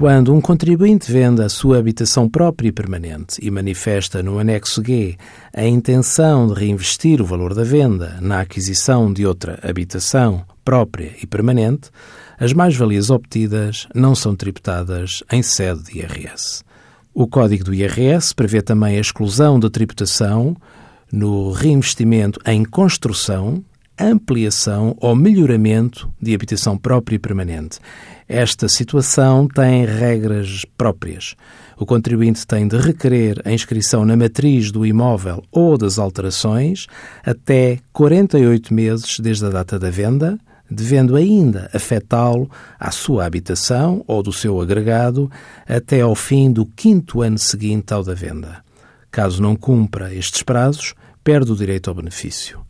Quando um contribuinte vende a sua habitação própria e permanente e manifesta no anexo G a intenção de reinvestir o valor da venda na aquisição de outra habitação própria e permanente, as mais-valias obtidas não são tributadas em sede de IRS. O Código do IRS prevê também a exclusão da tributação no reinvestimento em construção, ampliação ou melhoramento de habitação própria e permanente. Esta situação tem regras próprias. O contribuinte tem de requerer a inscrição na matriz do imóvel ou das alterações até 48 meses desde a data da venda, devendo ainda afetá-lo à sua habitação ou do seu agregado até ao fim do quinto ano seguinte ao da venda. Caso não cumpra estes prazos, perde o direito ao benefício.